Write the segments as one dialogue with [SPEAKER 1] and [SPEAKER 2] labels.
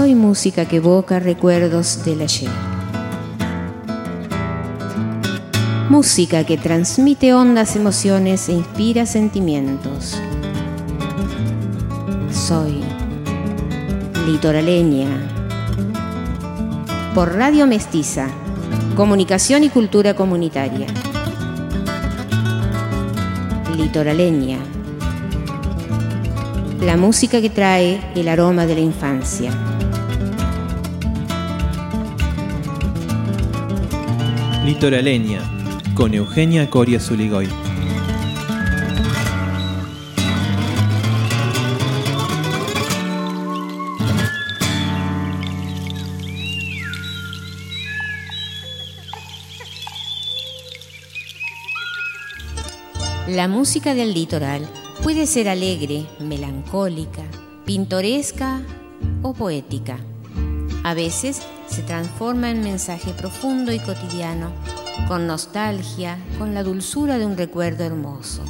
[SPEAKER 1] Soy música que evoca recuerdos del ayer. Música que transmite hondas emociones e inspira sentimientos. Soy litoraleña. Por Radio Mestiza, Comunicación y Cultura Comunitaria. Litoraleña. La música que trae el aroma de la infancia.
[SPEAKER 2] Litoraleña, con Eugenia Coria Zuligoy.
[SPEAKER 1] La música del litoral puede ser alegre, melancólica, pintoresca o poética. A veces se transforma en mensaje profundo y cotidiano, con nostalgia, con la dulzura de un recuerdo hermoso.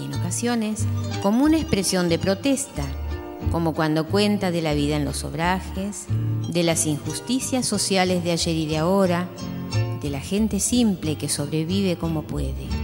[SPEAKER 1] Y en ocasiones como una expresión de protesta, como cuando cuenta de la vida en los obrajes, de las injusticias sociales de ayer y de ahora, de la gente simple que sobrevive como puede.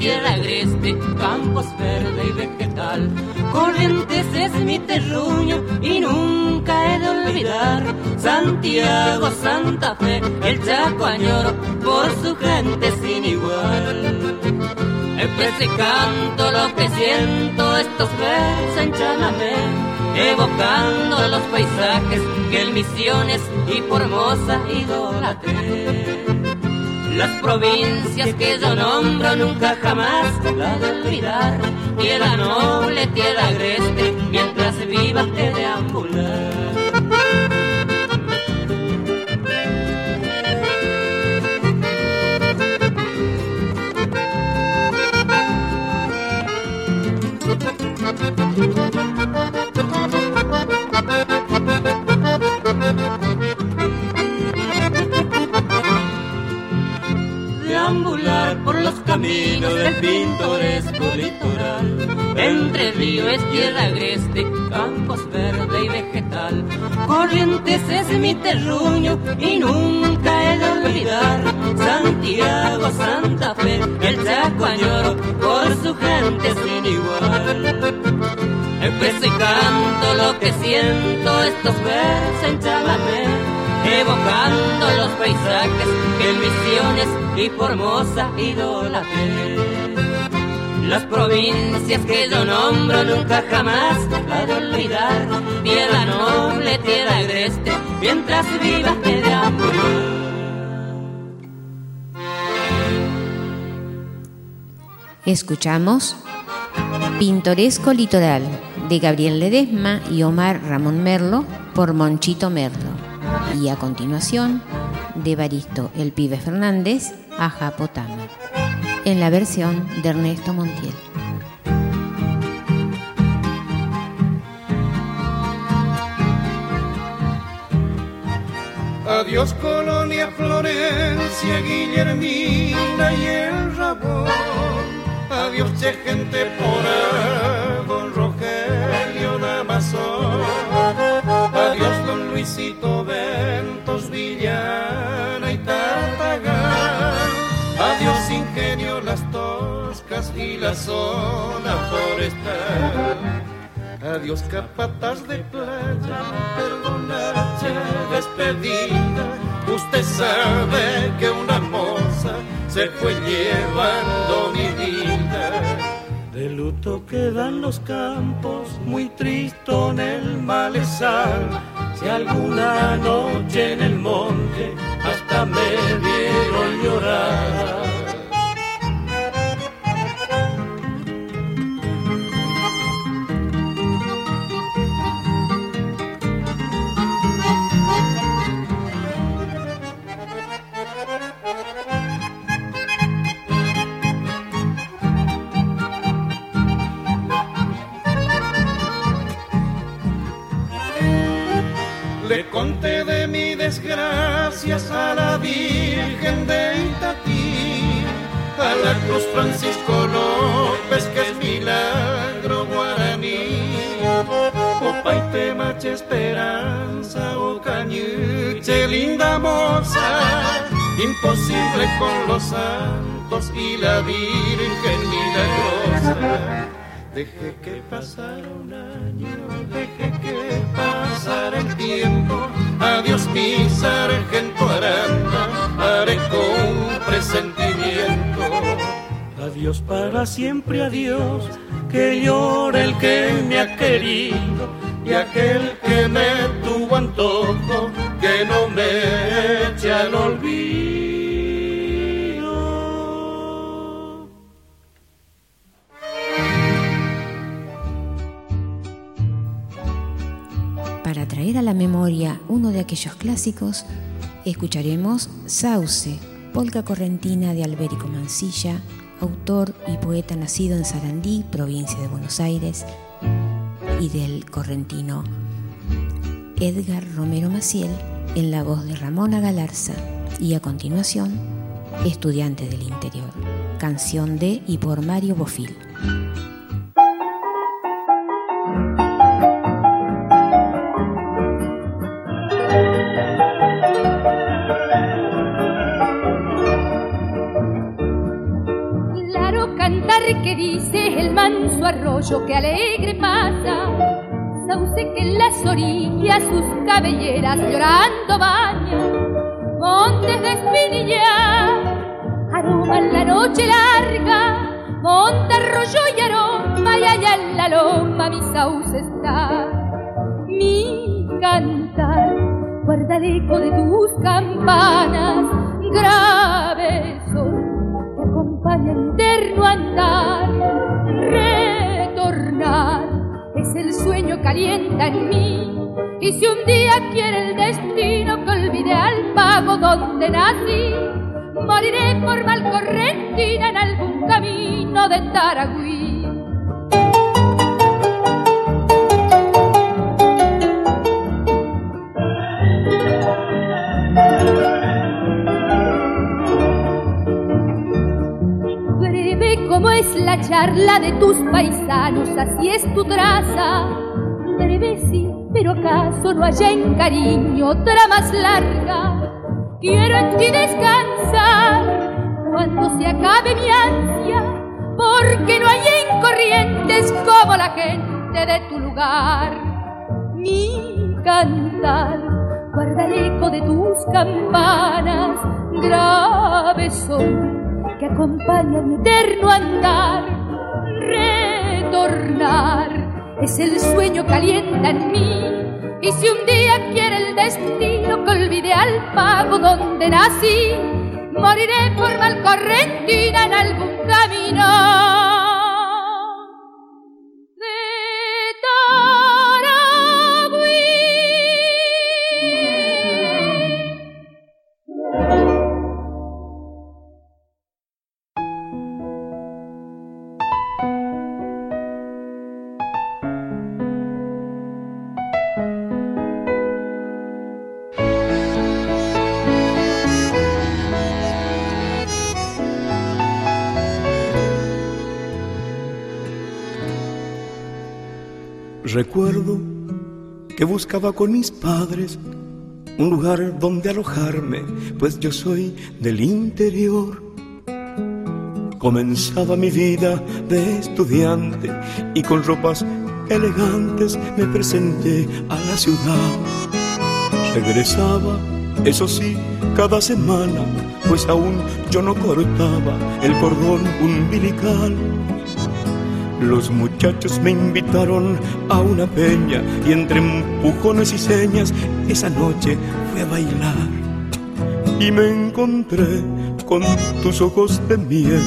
[SPEAKER 3] Tierra agreste, campos verde y vegetal. Corrientes es mi terruño y nunca he de olvidar. Santiago, Santa Fe, el Chaco añoro por su gente sin igual. Empecé canto lo que siento, estos versos en evocando los paisajes que en Misiones y Formosa idolatré. Las provincias que yo nombro nunca jamás la de olvidar. Tierra noble, tierra agreste, mientras viva te deambular. Caminos del pintoresco litoral. Entre ríos, tierra agreste, campos verde y vegetal. Corrientes es mi terruño y nunca he de olvidar. Santiago, Santa Fe, el Chaco añoro por su gente sin igual. Empecé y canto lo que siento, estos versos en chamamé, evocando los paisajes que en Misiones y Formosa idolatré. Las provincias que yo nombro nunca jamás la de olvidar. Tierra noble, tierra agreste, mientras viva te deambular.
[SPEAKER 1] Escuchamos Pintoresco Litoral de Gabriel Ledesma y Omar Ramón Merlo por Monchito Merlo. Y a continuación, de Baristo El Pibe Fernández a Japotama, en la versión de Ernesto Montiel.
[SPEAKER 4] Adiós Colonia, Florencia, Guillermina y el Rabón. Adiós che gente por don Rogelio Damazón. Adiós don Luisito Ventos, Villana y. Adiós Ingenio Las Toscas y la zona forestal. Adiós capatas de playa, perdonache despedida. Usted sabe que una moza se fue llevando mi vida. De luto quedan los campos, muy triste en el malezal. Si alguna noche
[SPEAKER 5] la Virgen milagrosa. Deje que pasara un año, deje que pasara el tiempo. Adiós mi sargento Aranda, haré con presentimiento. Adiós para siempre, adiós, que llore el que me ha querido y aquel que me
[SPEAKER 1] escucharemos Sauce, polca correntina de Alberico Mancilla, autor y poeta nacido en Sarandí, provincia de Buenos Aires, y del correntino Edgar Romero Maciel en la voz de Ramona Galarza y a continuación Estudiante del Interior, canción de y por Mario Bofil.
[SPEAKER 6] Arroyo que alegre pasa, sauce que en las orillas sus cabelleras llorando baña, montes de espinilla, aroma la noche larga, monte arroyo y aroma y allá en la loma mi sauce está, mi cantar guarda el eco de tus campanas, grave alienta en mí. Y si un día quiere el destino que olvide al pago donde nací, moriré por mal correntina en algún camino de Taragüí. Breve como es la charla de tus paisanos, así es tu traza. Sí, pero acaso no haya en cariño otra más larga. Quiero en ti descansar cuando se acabe mi ansia, porque no hay en corrientes como la gente de tu lugar. Mi cantar guarda el eco de tus campanas, graves son que acompaña mi eterno andar. Retornar es el sueño que alienta en mí. Y si un día quiere el destino que olvide al pago donde nací, moriré por mal correntina en algún camino.
[SPEAKER 5] Recuerdo que buscaba con mis padres un lugar donde alojarme, pues yo soy del interior. Comenzaba mi vida de estudiante y con ropas elegantes me presenté a la ciudad. Regresaba, eso sí, cada semana, pues aún yo no cortaba el cordón umbilical. Los muchachos me invitaron a una peña y entre empujones y señas esa noche fui a bailar. Y me encontré con tus ojos de miel,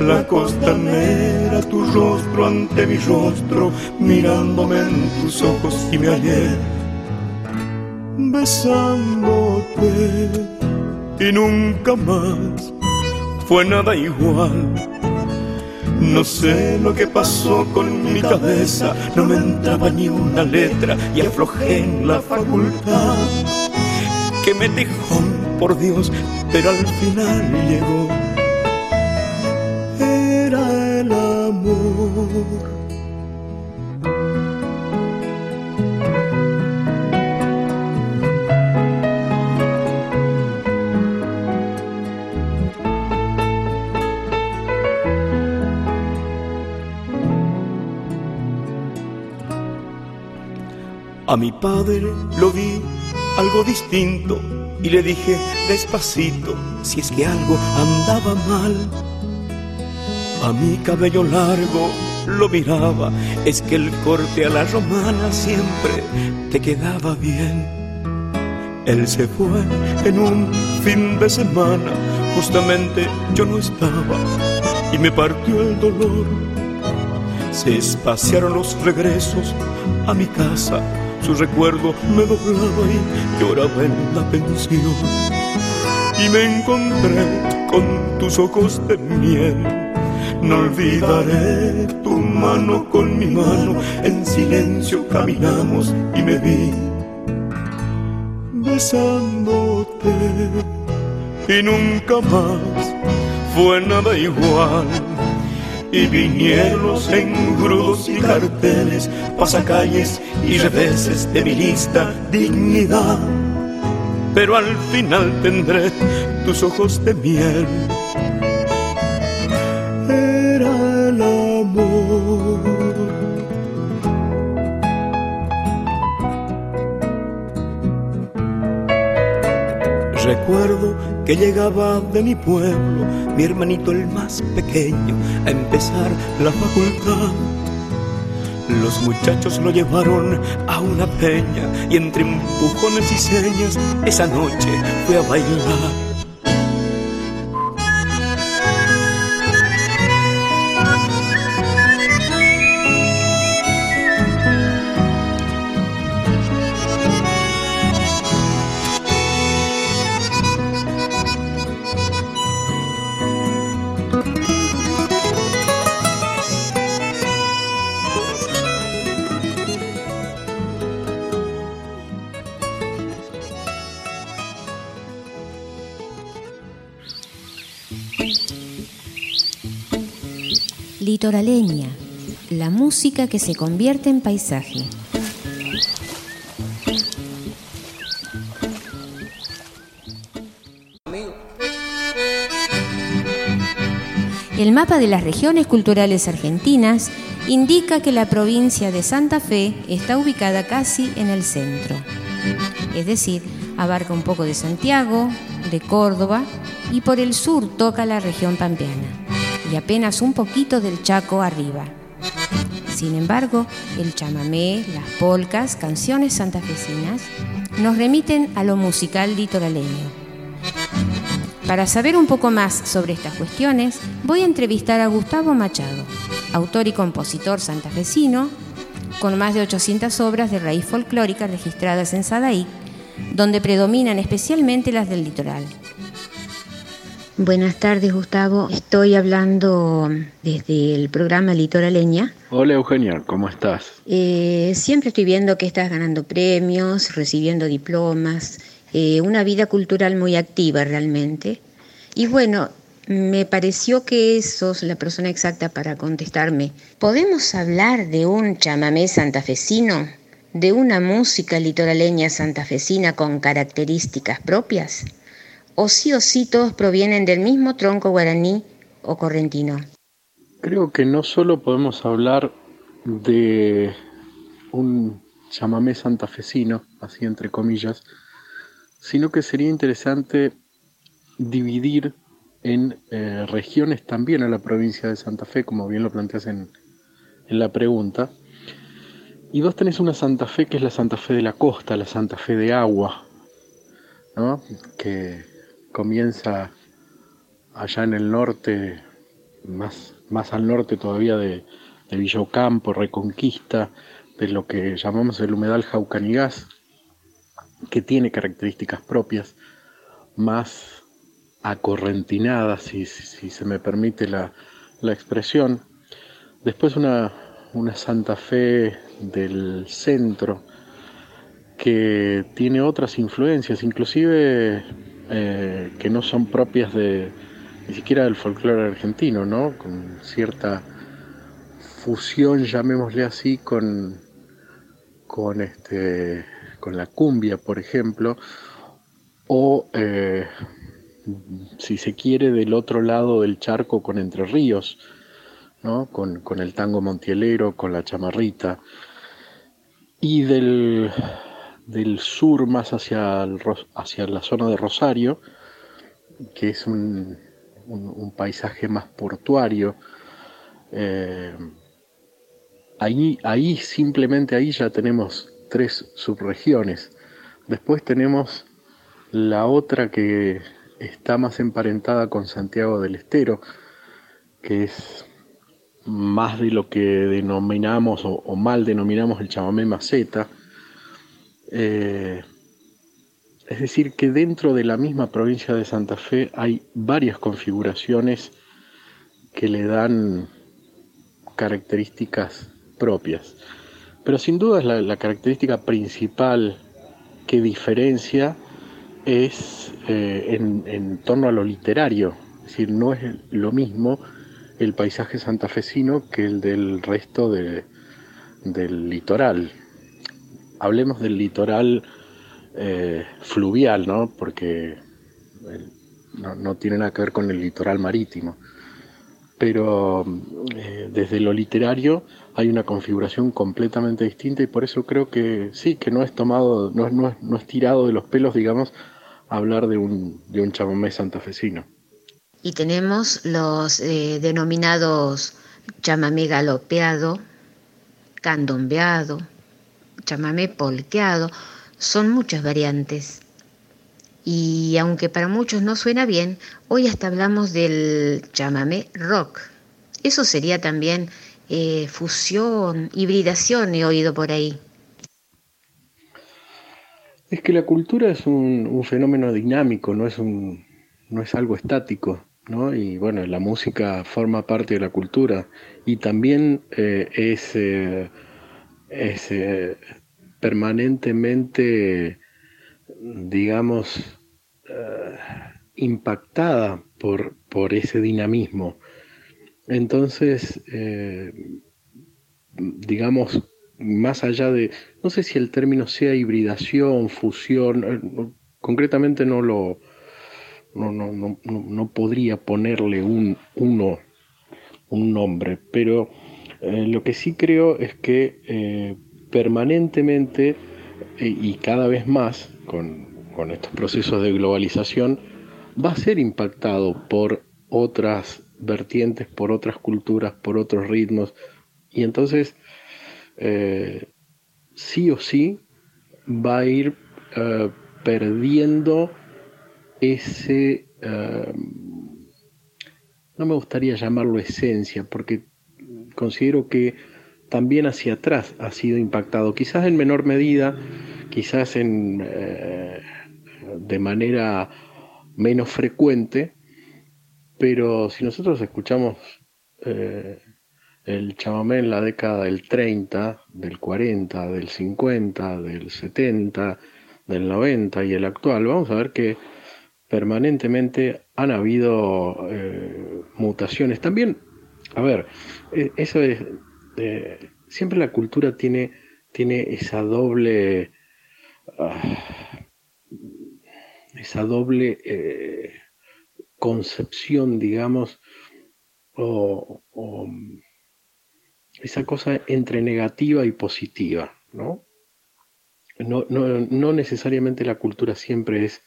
[SPEAKER 5] la costanera, tu rostro ante mi rostro, mirándome en tus ojos y me hallé besándote y nunca más fue nada igual. No sé lo que pasó con mi cabeza, no me entraba ni una letra y aflojé en la facultad. Que me dejó, por Dios, pero al final llegó. Era el amor. A mi padre lo vi algo distinto y le dije despacito si es que algo andaba mal. A mi cabello largo lo miraba, es que el corte a la romana siempre te quedaba bien. Él se fue en un fin de semana, justamente yo no estaba y me partió el dolor. Se espaciaron los regresos a mi casa su recuerdo me doblaba y lloraba en la pensión. Y me encontré con tus ojos de miel. No olvidaré tu mano con mi mano, en silencio caminamos y me vi besándote. Y nunca más fue nada igual y vinieron los engrudos y carteles, pasacalles y reveses de mi lista dignidad. Pero al final tendré tus ojos de miel. Llegaba de mi pueblo, mi hermanito el más pequeño, a empezar la facultad. Los muchachos lo llevaron a una peña y entre empujones y señas esa noche fue a bailar.
[SPEAKER 1] La música que se convierte en paisaje. El mapa de las regiones culturales argentinas indica que la provincia de Santa Fe está ubicada casi en el centro. Es decir, abarca un poco de Santiago, de Córdoba y por el sur toca la región pampeana y apenas un poquito del Chaco arriba. Sin embargo, el chamamé, las polcas, canciones santafesinas nos remiten a lo musical litoraleño. Para saber un poco más sobre estas cuestiones, voy a entrevistar a Gustavo Machado, autor y compositor santafesino, con más de 800 obras de raíz folclórica registradas en Sadaí, donde predominan especialmente las del litoral. Buenas tardes, Gustavo. Estoy hablando desde el programa Litoraleña.
[SPEAKER 7] Hola, Eugenia, ¿cómo estás?
[SPEAKER 1] Eh, siempre estoy viendo que estás ganando premios, recibiendo diplomas, eh, una vida cultural muy activa realmente. Y bueno, me pareció que sos la persona exacta para contestarme. ¿Podemos hablar de un chamamé santafesino? ¿De una música litoraleña santafesina con características propias? O sí o sí todos provienen del mismo tronco guaraní o correntino?
[SPEAKER 7] Creo que no solo podemos hablar de un chamamé santafesino, así entre comillas, sino que sería interesante dividir en eh, regiones también a la provincia de Santa Fe, como bien lo planteas en, en la pregunta. Y vos tenés una Santa Fe que es la Santa Fe de la costa, la Santa Fe de agua, ¿no? que comienza allá en el norte, más, más al norte todavía de, de Villocampo, Reconquista, de lo que llamamos el humedal Jaucanigás, que tiene características propias, más acorrentinadas, si, si, se me permite la, la expresión. Después una, una Santa Fe del centro, que tiene otras influencias, inclusive eh, que no son propias de ni siquiera del folclore argentino, ¿no? Con cierta fusión, llamémosle así, con, con, este, con la cumbia, por ejemplo, o eh, si se quiere del otro lado del charco con Entre Ríos, ¿no? con, con el tango montielero, con la chamarrita, y del, del sur más hacia, hacia la zona de Rosario, que es un, paisaje más portuario. Eh, ahí, ahí, simplemente ahí ya tenemos tres subregiones. Después tenemos la otra que está más emparentada con Santiago del Estero, que es más de lo que denominamos o, mal denominamos el chamamé maceta. Eh, es decir, que dentro de la misma provincia de Santa Fe hay varias configuraciones que le dan características propias. Pero sin duda la, característica principal que diferencia es eh, en, torno a lo literario. Es decir, no es lo mismo el paisaje santafesino que el del resto del litoral. Hablemos del litoral eh, fluvial, ¿no? Porque eh, no, tiene nada que ver con el litoral marítimo. Pero eh, desde lo literario hay una configuración completamente distinta y por eso creo que sí, que no es tomado, no, no, no es tirado de los pelos, digamos, hablar de un, de un chamamé santafesino.
[SPEAKER 1] Y tenemos los denominados chamamé galopeado, candombeado, chamamé polqueado, son muchas variantes. Y aunque para muchos no suena bien, hoy hasta hablamos del chamamé rock. Eso sería también eh, fusión, hibridación, he oído por ahí.
[SPEAKER 7] Es que la cultura es un, fenómeno dinámico, no es, un, no es algo estático. ¿no? Y bueno, la música forma parte de la cultura y también eh, es, eh, es permanentemente, digamos, eh, impactada por, por, ese dinamismo. Entonces, eh, digamos, más allá de, no sé si el término sea hibridación, fusión, eh, concretamente no lo, no, no, no, no, podría ponerle un, uno, un nombre, pero lo que sí creo es que permanentemente eh, y cada vez más con, estos procesos de globalización va a ser impactado por otras vertientes, por otras culturas, por otros ritmos. Y entonces, eh, sí o sí, va a ir eh, perdiendo ese, no me gustaría llamarlo esencia, porque considero que también hacia atrás ha sido impactado, quizás en menor medida, quizás en, eh, de manera menos frecuente, pero si nosotros escuchamos eh, el chamamé en la década del 30, del 40, del 50, del 70, del 90 y el actual, vamos a ver que permanentemente han habido eh, mutaciones. También, a ver, eso es siempre la cultura tiene, tiene esa doble, ah, esa doble eh, concepción, digamos, o, esa cosa entre negativa y positiva, ¿no? No, no, necesariamente la cultura siempre es,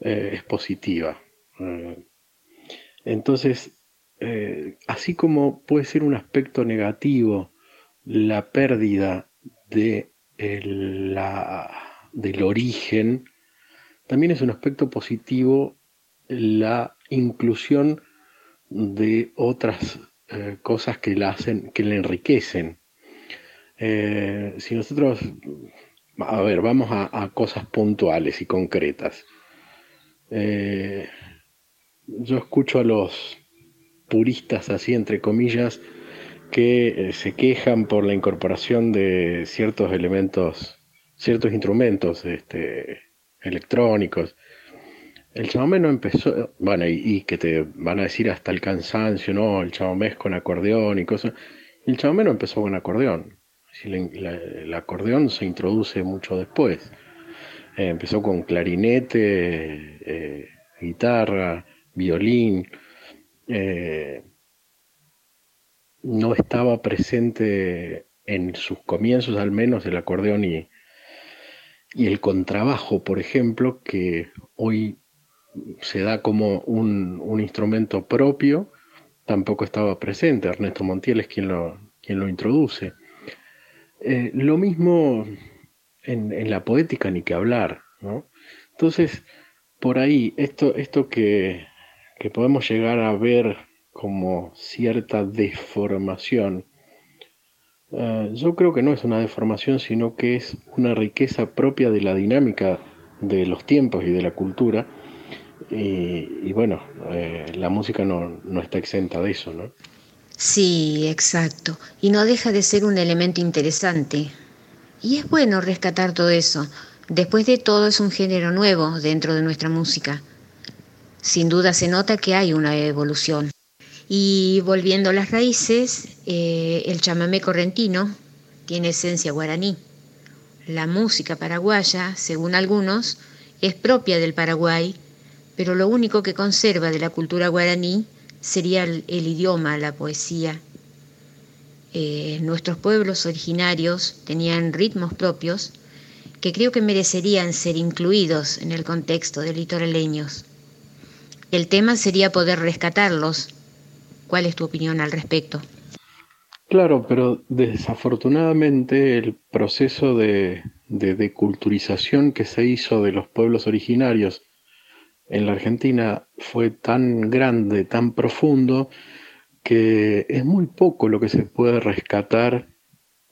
[SPEAKER 7] eh, es positiva. Eh, entonces, eh, así como puede ser un aspecto negativo la pérdida de la, del origen, también es un aspecto positivo la inclusión de otras eh, cosas que la hacen, que le enriquecen. Eh, si nosotros, a ver, vamos a, cosas puntuales y concretas. yo escucho a los puristas, así entre comillas, que eh, se quejan por la incorporación de ciertos elementos, ciertos instrumentos este, electrónicos. El chamamé no empezó, bueno, y, que te van a decir hasta el cansancio, ¿no? El chamamé es con acordeón y cosas. El chamamé no empezó con acordeón. el acordeón se introduce mucho después. Eh, empezó con clarinete, eh, guitarra, violín. Eh, no estaba presente en sus comienzos al menos el acordeón y, y el contrabajo, por ejemplo, que hoy se da como un, un, instrumento propio, tampoco estaba presente. Ernesto Montiel es quien lo, quien lo introduce. Eh, lo mismo en, en, la poética, ni que hablar. ¿no? Entonces, por ahí, esto, esto que, que podemos llegar a ver como cierta deformación, uh, yo creo que no es una deformación, sino que es una riqueza propia de la dinámica de los tiempos y de la cultura. Y, y bueno, eh, la música no, no está exenta de eso, ¿no?
[SPEAKER 1] Sí, exacto. Y no deja de ser un elemento interesante. Y es bueno rescatar todo eso. Después de todo es un género nuevo dentro de nuestra música. Sin duda se nota que hay una evolución. Y volviendo a las raíces, eh, el chamamé correntino tiene esencia guaraní. La música paraguaya, según algunos, es propia del Paraguay, pero lo único que conserva de la cultura guaraní sería el, idioma, la poesía. Eh, nuestros pueblos originarios tenían ritmos propios que creo que merecerían ser incluidos en el contexto de litoraleños. El tema sería poder rescatarlos, ¿Cuál es tu opinión al respecto?
[SPEAKER 7] Claro, pero desafortunadamente el proceso de, de deculturización que se hizo de los pueblos originarios en la Argentina fue tan grande, tan profundo, que es muy poco lo que se puede rescatar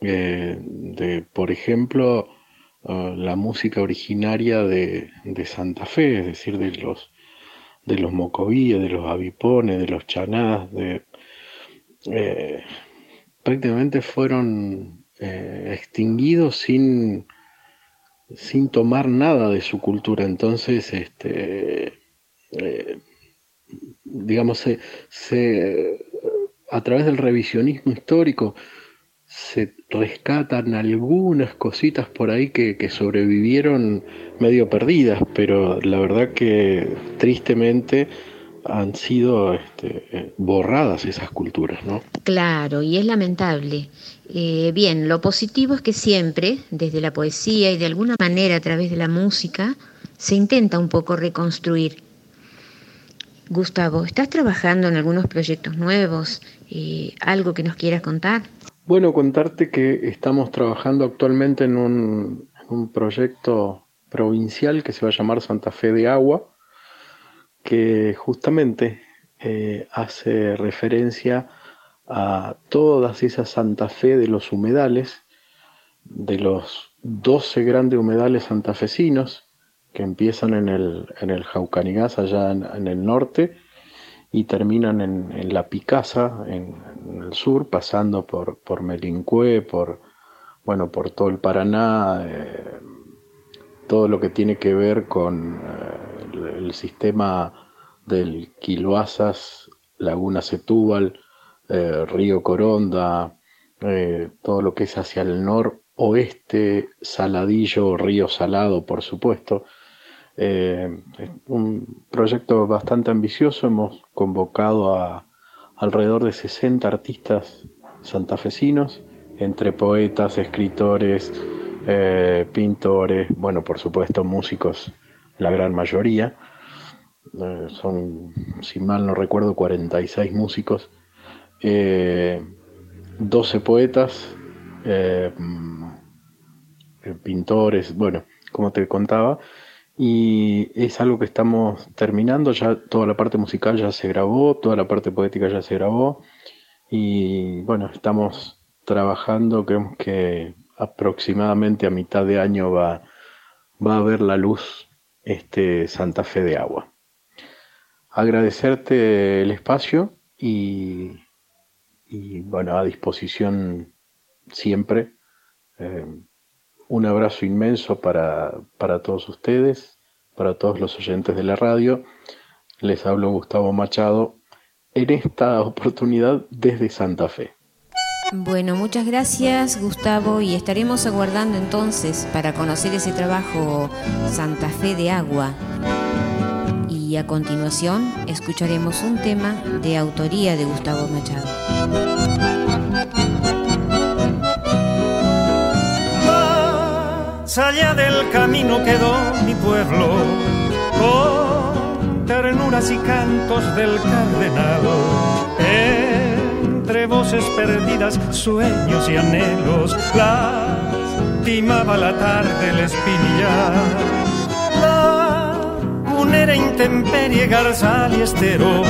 [SPEAKER 7] eh, de, por ejemplo, uh, la música originaria de, de, Santa Fe, es decir, de los de los mocovíes, de los avipones, de los chanás, de, eh, prácticamente fueron eh, extinguidos sin, sin tomar nada de su cultura. Entonces, este, eh, digamos, se, se, a través del revisionismo histórico se rescatan algunas cositas por ahí que, que, sobrevivieron medio perdidas, pero la verdad que tristemente han sido este, borradas esas culturas, ¿no?
[SPEAKER 1] Claro, y es lamentable. Eh, bien, lo positivo es que siempre, desde la poesía y de alguna manera a través de la música, se intenta un poco reconstruir. Gustavo, ¿estás trabajando en algunos proyectos nuevos? Eh, ¿Algo que nos quieras contar?
[SPEAKER 7] Bueno, contarte que estamos trabajando actualmente en un, un, proyecto provincial que se va a llamar Santa Fe de Agua, que justamente eh, hace referencia a todas esas Santa Fe de los humedales, de los 12 grandes humedales santafesinos que empiezan en el, en el Jaucanigás, allá en el norte, y terminan en, en La Picasa, en, el sur, pasando por, por Melincué, por, bueno, por todo el Paraná, eh, todo lo que tiene que ver con eh, el, sistema del Quiloasas, Laguna Setúbal, eh, Río Coronda, todo lo que es hacia el noroeste, Saladillo, Río Salado, por supuesto, eh, es un proyecto bastante ambicioso, hemos convocado a alrededor de 60 artistas santafesinos, entre poetas, escritores, eh, pintores, bueno, por supuesto músicos, la gran mayoría. Eh, son, si mal no recuerdo, 46 músicos, 12 poetas, mm, pintores, bueno, como te contaba, y es algo que estamos terminando, ya toda la parte musical ya se grabó, toda la parte poética ya se grabó y bueno, estamos trabajando, creemos que aproximadamente a mitad de año va, va a ver la luz este Santa Fe de Agua. Agradecerte el espacio y, y bueno, a disposición siempre. Eh, un abrazo inmenso para, para todos ustedes, para todos los oyentes de la radio. Les hablo Gustavo Machado en esta oportunidad desde Santa Fe.
[SPEAKER 1] Bueno, muchas gracias Gustavo y estaremos aguardando entonces para conocer ese trabajo Santa Fe de Agua. Y a continuación escucharemos un tema de autoría de Gustavo Machado.
[SPEAKER 8] Allá del camino quedó mi pueblo, con ternuras y cantos del cardenal entre voces perdidas, sueños y anhelos, lastimaba la tarde el espinillar. La unera intemperie, garzal y estero,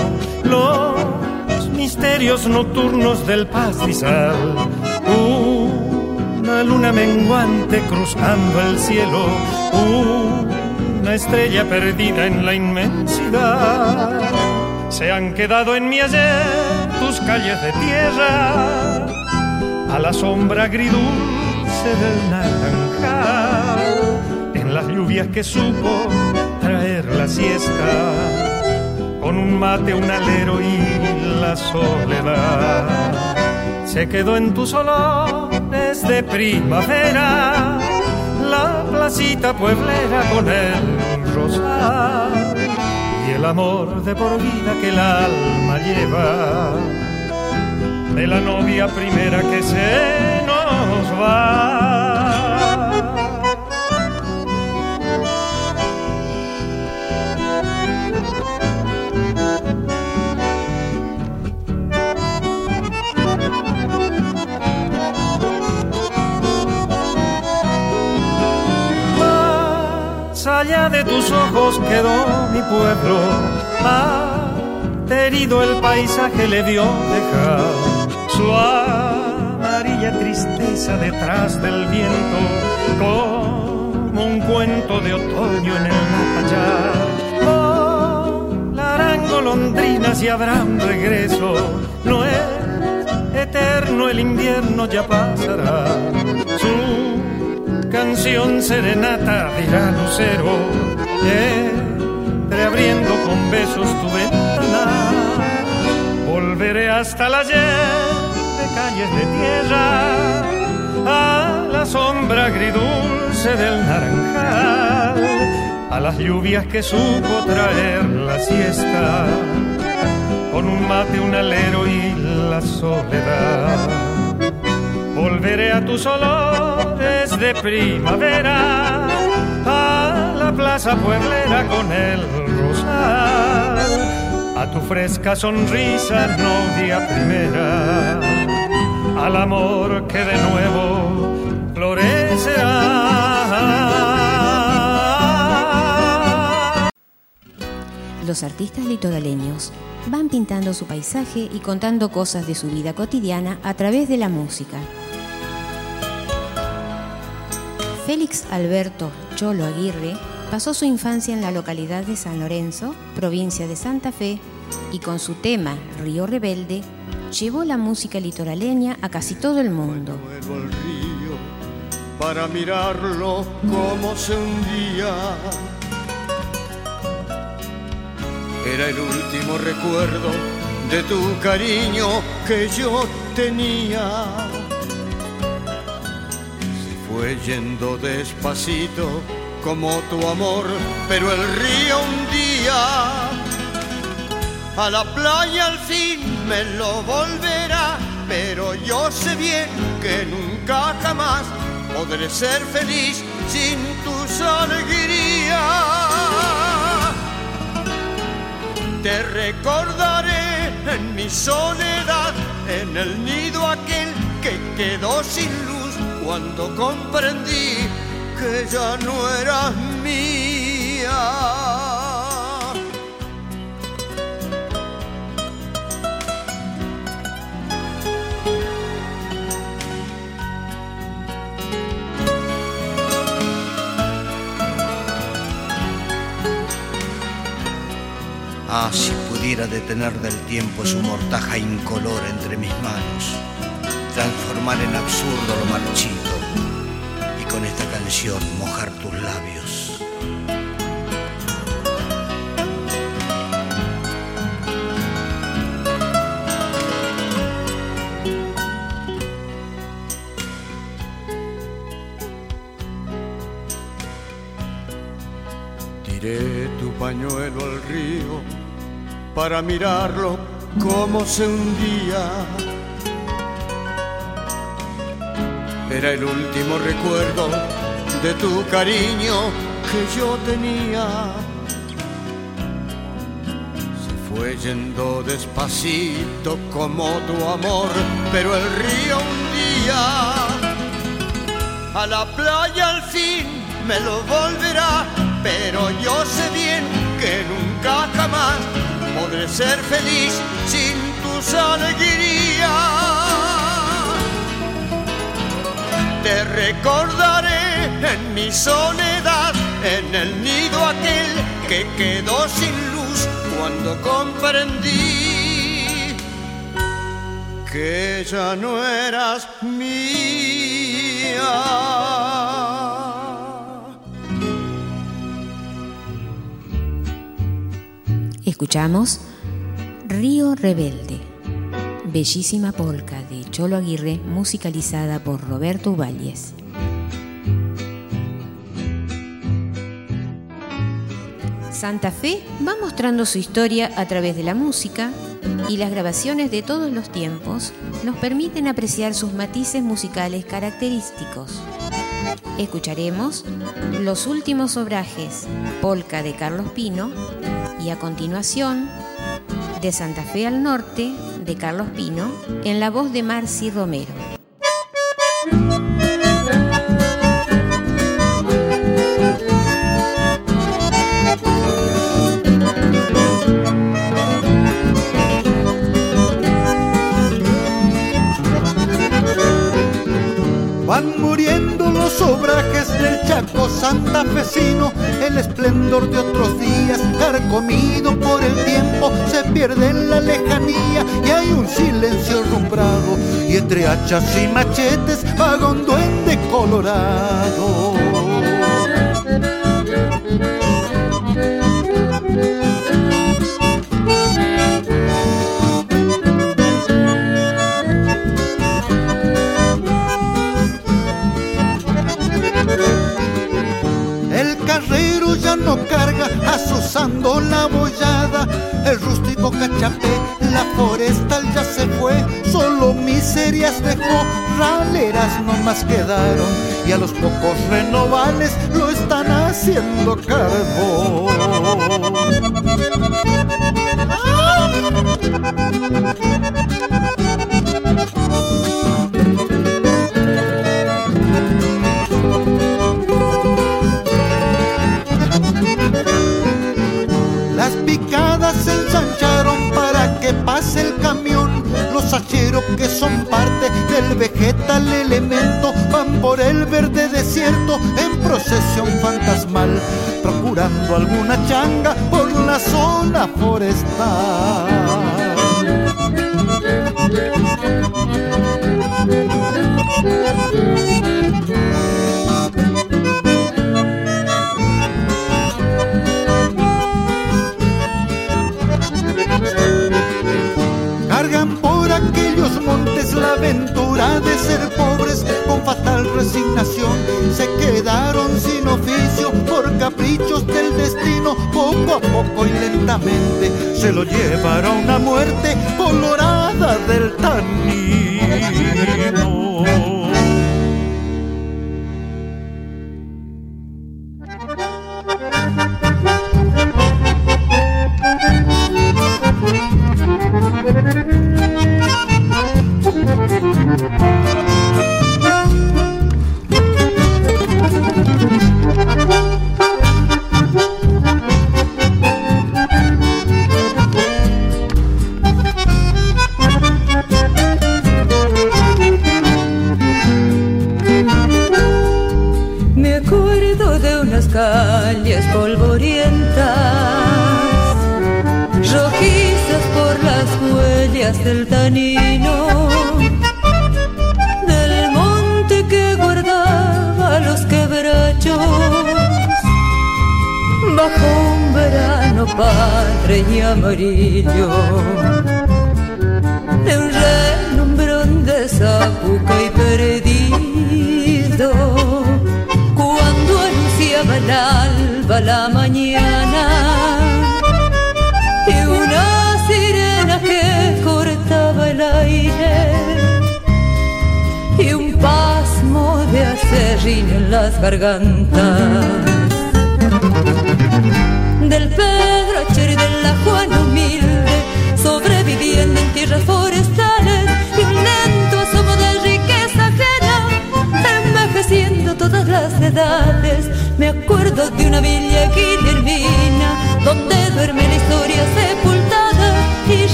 [SPEAKER 8] los misterios nocturnos del pastizal. Una luna menguante cruzando el cielo, una estrella perdida en la inmensidad. Se han quedado en mi ayer tus calles de tierra a la sombra agridulce del naranjal, en las lluvias que supo traer la siesta, con un mate, un alero y la soledad. Se quedó en tus de primavera, la placita pueblera con el rosal el amor de por vida que el alma lleva, de la novia primera que se nos va. Allá de tus ojos quedó mi pueblo, herido el paisaje le dio dejar su amarilla tristeza detrás del viento, como un cuento de otoño en el napayar. Oh, larango, londrinas y habrá un regreso, no es eterno el invierno ya pasará. Su canción serenata dirá Lucero, abriendo con besos tu ventana. Volveré hasta la de calles de tierra, a la sombra agridulce del naranjal, a las lluvias que supo traer la siesta, con un mate, un alero y la soledad Volveré a tus olores de primavera, a la plaza pueblera con el rosal, a tu fresca sonrisa novia primera, al amor que de nuevo florecerá.
[SPEAKER 1] Los artistas litoraleños van pintando su paisaje y contando cosas de su vida cotidiana a través de la música. Félix Alberto Cholo Aguirre pasó su infancia en la localidad de San Lorenzo, provincia de Santa Fe, y con su tema Río Rebelde llevó la música litoraleña a casi todo el mundo.
[SPEAKER 9] para mirarlo como se hundía. Era el último recuerdo de tu cariño que yo tenía fue yendo despacito como tu amor, pero el río un día a la playa al fin me lo volverá, pero yo sé bien que nunca jamás podré ser feliz sin tus alegrías. Te recordaré en mi soledad, en el nido aquel que quedó sin luz cuando comprendí que ya no eras mía. Ah, si pudiera detener del tiempo su mortaja incolor entre mis manos transformar en absurdo lo marchito con esta canción mojar tus labios. Tiré tu pañuelo al río para mirarlo como se hundía Era el último recuerdo de tu cariño que yo tenía. Se fue yendo despacito como tu amor, pero el río un día a la playa al fin me lo volverá, pero yo sé bien que nunca jamás podré ser feliz sin tus alegrías. Soledad, en el nido aquel que quedó sin luz cuando comprendí que ya no eras mía.
[SPEAKER 1] Escuchamos Río Rebelde, bellísima polca de Cholo Aguirre, musicalizada por Roberto Uballes. Santa Fe va mostrando su historia a través de la música y las grabaciones de todos los tiempos nos permiten apreciar sus matices musicales característicos. Escucharemos Los últimos obrajes, polca de Carlos Pino, y a continuación de Santa Fe al Norte de Carlos Pino en la voz de Marci Romero.
[SPEAKER 10] Muriendo los obrajes del Chaco santafesino, el esplendor de otros días, carcomido por el tiempo, se pierde en la lejanía y hay un silencio rumbrado. Y entre hachas y machetes vaga un duende colorado. Cachapé, la forestal ya se fue. Solo miserias dejó, raleras nomás quedaron. Y a los pocos renovales lo están haciendo carbón. Que son parte del vegetal elemento van por el verde desierto en procesión fantasmal, procurando alguna changa por la zona forestal. Aquellos montes la aventura de ser pobres con fatal resignación. Se quedaron sin oficio por caprichos del destino. Poco a poco y lentamente se lo llevaron a muerte colorada del tanino.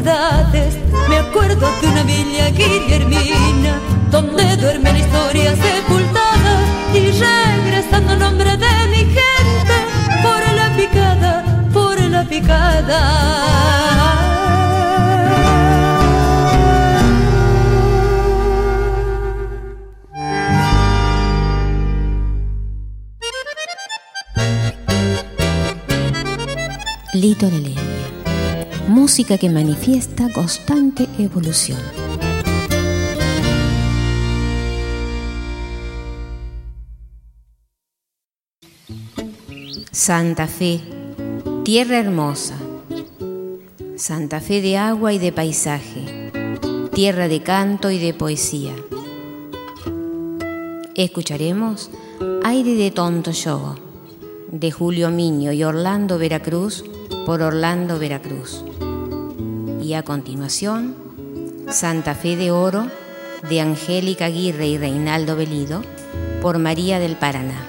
[SPEAKER 11] Me acuerdo de una villa guillermina donde duerme la historia sepultada y regresando nombre de mi gente por la picada, por la picada.
[SPEAKER 1] Litoraleña. Música que manifiesta constante evolución. Santa Fe, tierra hermosa. Santa Fe de agua y de paisaje. Tierra de canto y de poesía. Escucharemos Aire de Tonto Yogo de Julio Miño y Orlando Veracruz por Orlando Veracruz. Y a continuación, Santa Fe de Oro de Angélica Aguirre y Reinaldo Belido por María del Paraná.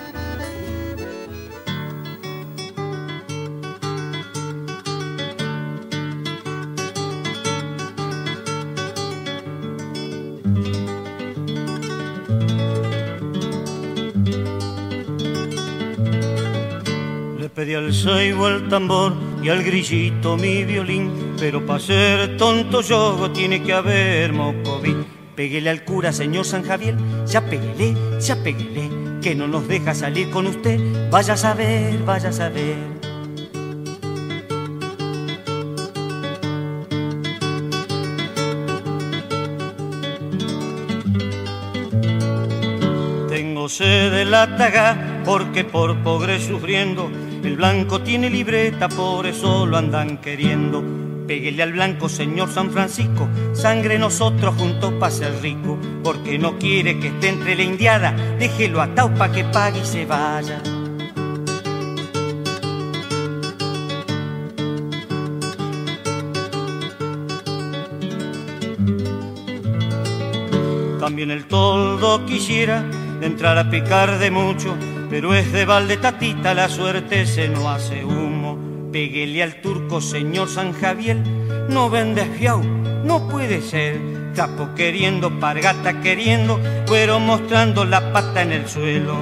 [SPEAKER 12] Le pedí al ceibo el tambor y al grillito mi violín, pero para ser tonto yo tiene que haber mocovín. Péguele al cura, señor San Javier, ya péguele, ya péguele, que no nos deja salir con usted. Vaya a saber, vaya a saber. Tengo sed de la taga porque por pobre sufriendo el blanco tiene libreta, por eso lo andan queriendo. Péguele al blanco, señor San Francisco, sangre nosotros juntos pa' ser rico, porque no quiere que esté entre la indiada, déjelo atado pa' que pague y se vaya. También el toldo quisiera entrar a picar de mucho, pero es de balde tatita, la suerte se no hace humo. Péguele al turco, señor San Javier, no vende fiao, no puede ser. Trapo queriendo, pargata queriendo, cuero mostrando la pata en el suelo.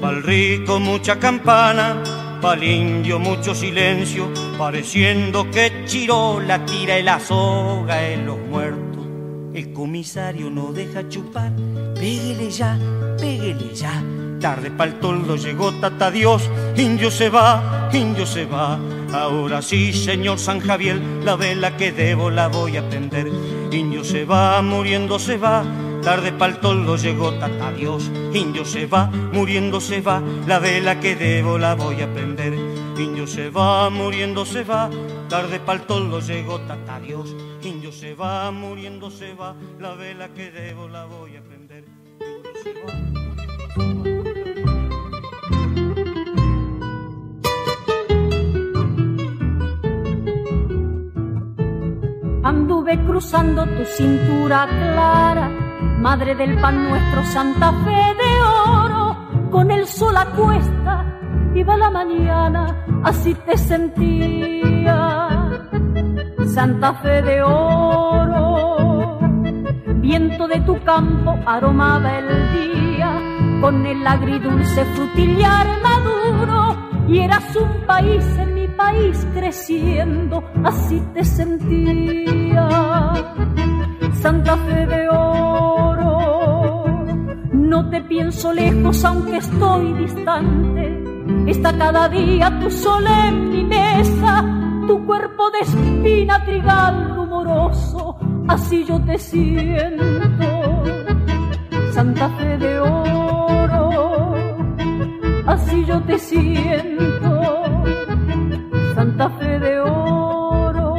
[SPEAKER 12] Pa'l rico mucha campana, pa'l indio mucho silencio, pareciendo que Chirola tira la soga en los muertos. El comisario no deja chupar, péguele ya, péguele ya. Tarde pa'l toldo llegó tata Dios, indio se va, indio se va. Ahora sí, señor San Javier, la vela que debo la voy a prender. Indio se va, muriendo se va, tarde pa'l toldo llegó tata Dios. Indio se va, muriendo se va, la vela que debo la voy a prender. Indio se va, muriendo se va, tarde pa'l toldo llegó tata Dios. Indio se va, muriendo se va, la vela que debo la voy a prender. Muriendo.
[SPEAKER 13] Cruzando tu cintura clara, madre del pan nuestro Santa Fe de oro, con el sol a cuesta, iba la mañana, así te sentía. Santa Fe de oro, viento de tu campo aromaba el día, con el agridulce frutillar maduro, y eras un país creciendo, así te sentía. Santa Fe de oro, no te pienso lejos aunque estoy distante. Está cada día tu sol en mi mesa, tu cuerpo de espina trigal rumoroso, así yo te siento. Santa Fe de oro, así yo te siento Fe de oro.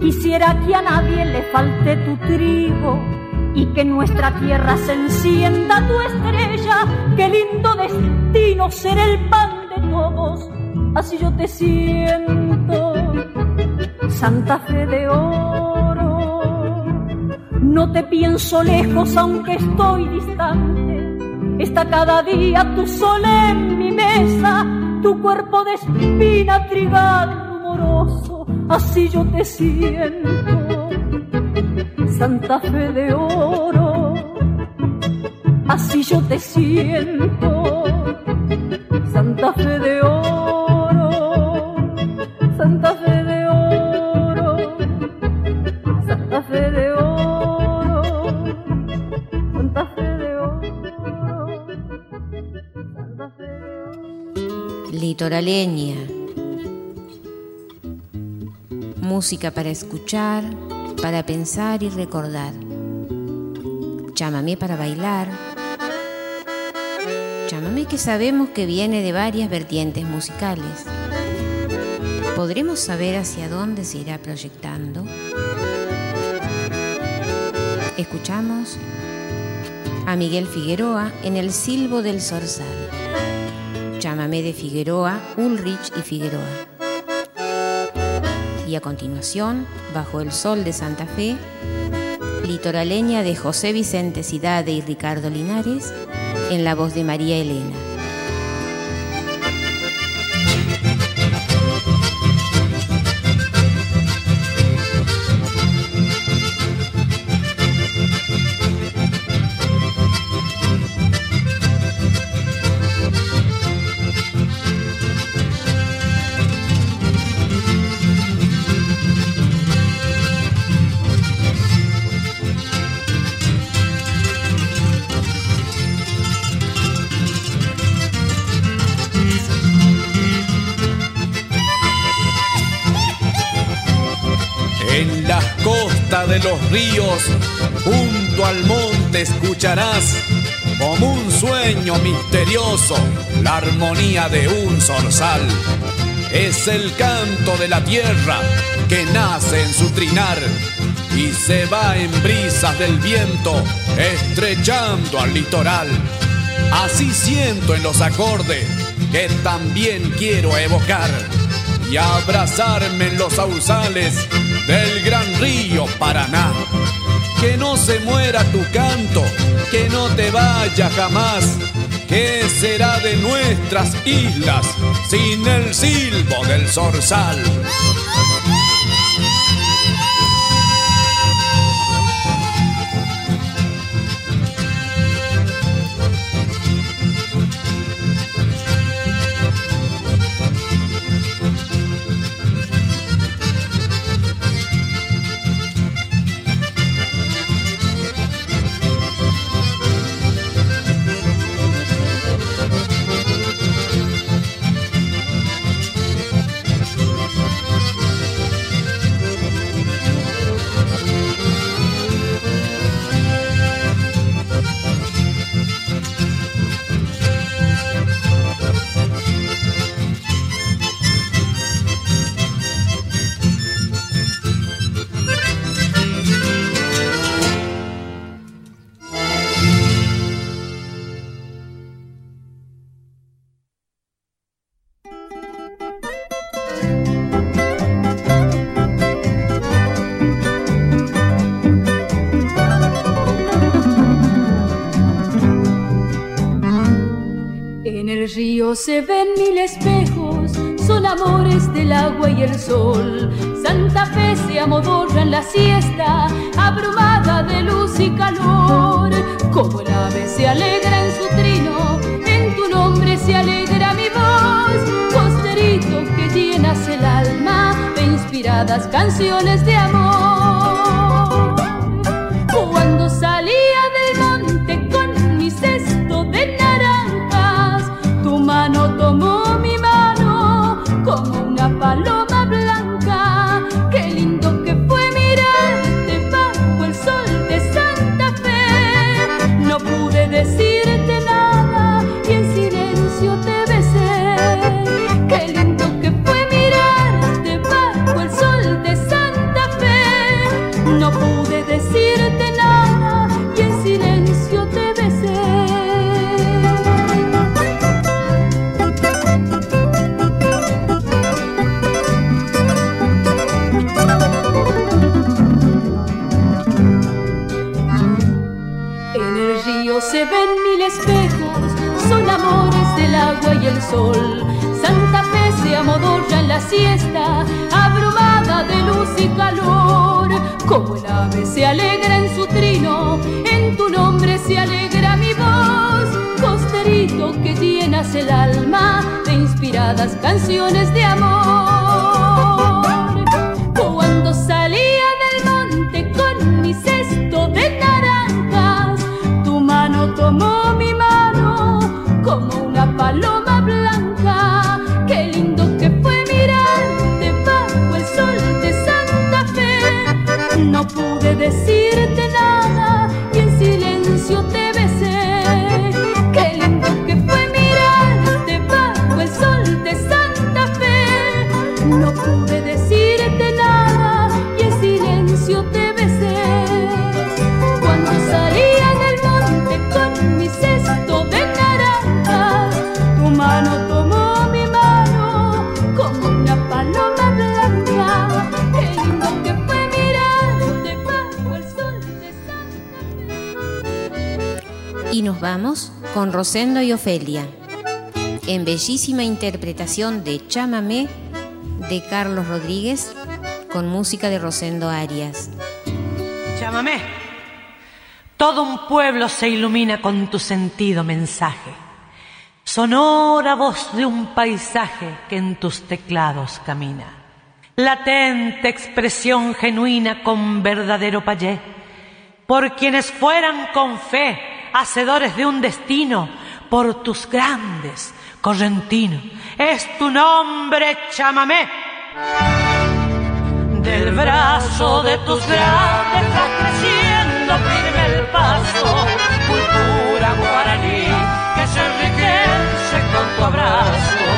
[SPEAKER 13] Quisiera que a nadie le falte tu trigo y que nuestra tierra se encienda tu estrella. Qué lindo destino ser el pan de todos, así yo te siento. Santa Fe de oro. No te pienso lejos aunque estoy distante. Está cada día tu sol en mi mesa, tu cuerpo de espina trigal rumoroso, así yo te siento. Santa Fe de oro, así yo te siento. Santa Fe de oro,
[SPEAKER 1] litoraleña. Música para escuchar, para pensar y recordar. Llámame para bailar. Llámame que sabemos que viene de varias vertientes musicales. ¿Podremos saber hacia dónde se irá proyectando? Escuchamos a Miguel Figueroa en El Silbo del Zorzal. Llámame de Figueroa, Ulrich y Figueroa. Y a continuación, Bajo el Sol de Santa Fe, Litoraleña de José Vicente Cidade y Ricardo Linares, en la voz de María Elena.
[SPEAKER 14] Los ríos, junto al monte escucharás como un sueño misterioso la armonía de un zorzal. Es el canto de la tierra que nace en su trinar y se va en brisas del viento estrechando al litoral. Así siento en los acordes que también quiero evocar y abrazarme en los sausales del gran río Paraná. Que no se muera tu canto, que no te vaya jamás. ¿Qué será de nuestras islas sin el silbo del zorzal?
[SPEAKER 15] Se ven mil espejos, son amores del agua y el sol. Santa Fe se amodorra en la siesta, abrumada de luz y calor. Como el ave se alegra en su trino, en tu nombre se alegra mi voz. Costerito que llenas el alma de inspiradas canciones de amor. Santa Fe se amodorra en la siesta, abrumada de luz y calor. Como el ave se alegra en su trino, en tu nombre se alegra mi voz. Costerito que llenas el alma de inspiradas canciones de amor.
[SPEAKER 1] This. Vamos con Rosendo y Ofelia, en bellísima interpretación de Chámame de Carlos Rodríguez, con música de Rosendo Arias.
[SPEAKER 16] Chámame. Todo un pueblo se ilumina con tu sentido mensaje. Sonora voz de un paisaje que en tus teclados camina. Latente expresión genuina con verdadero payé. Por quienes fueran con fe hacedores de un destino, por tus grandes, correntino. Es tu nombre, chámame. Del brazo de tus grandes va creciendo firme el paso, cultura guaraní que se enriquece con tu abrazo,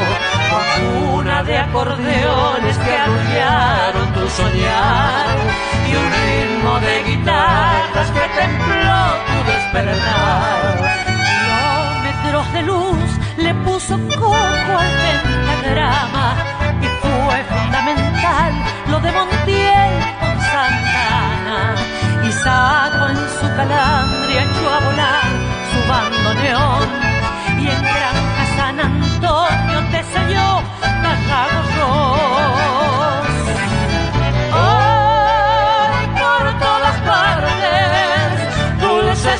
[SPEAKER 16] con de acordeones que anunciaron tu soñar un ritmo de guitarras que templó tu despertar. Kilómetros de luz le puso coco al pentagrama y fue fundamental lo de Montiel con Santana. Y sacó en su calandria echó a volar su bandoneón. Y en Granja San Antonio te selló Tarragos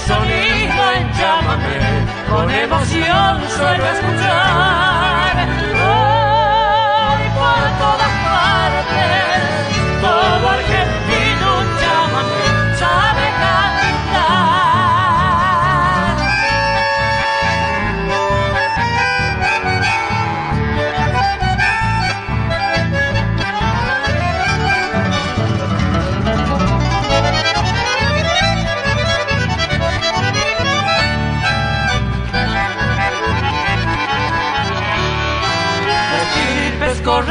[SPEAKER 16] sonido en llámame. Con emoción suelo escuchar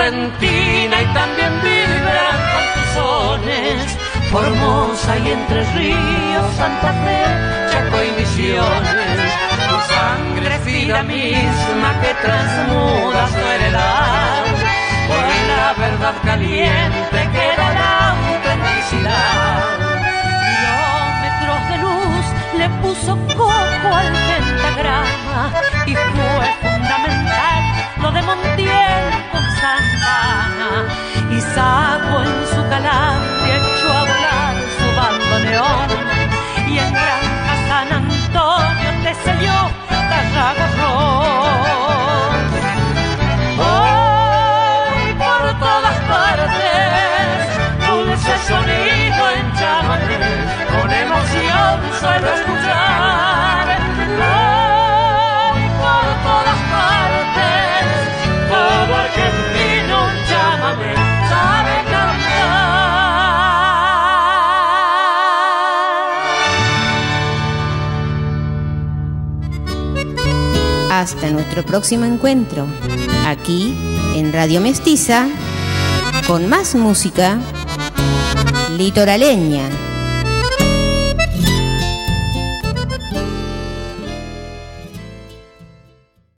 [SPEAKER 16] estirpes correntina y también vibran con tus sones. Formosa y Entre Ríos, Santa Fe, Chaco y Misiones. Tu sangre vida misma que transmuda su heredad. Por la verdad caliente que da la autenticidad. Kilómetros de luz le puso coco al pentagrama y fue fundamental y saco en su calandria echo a volar su bandoneón y en Granja San Antonio te selló Tarragorrón. Hoy por todas partes dulce sonido en chamales con emoción suelo escuchar
[SPEAKER 1] Hasta nuestro próximo encuentro, aquí en Radio Mestiza, con más música litoraleña.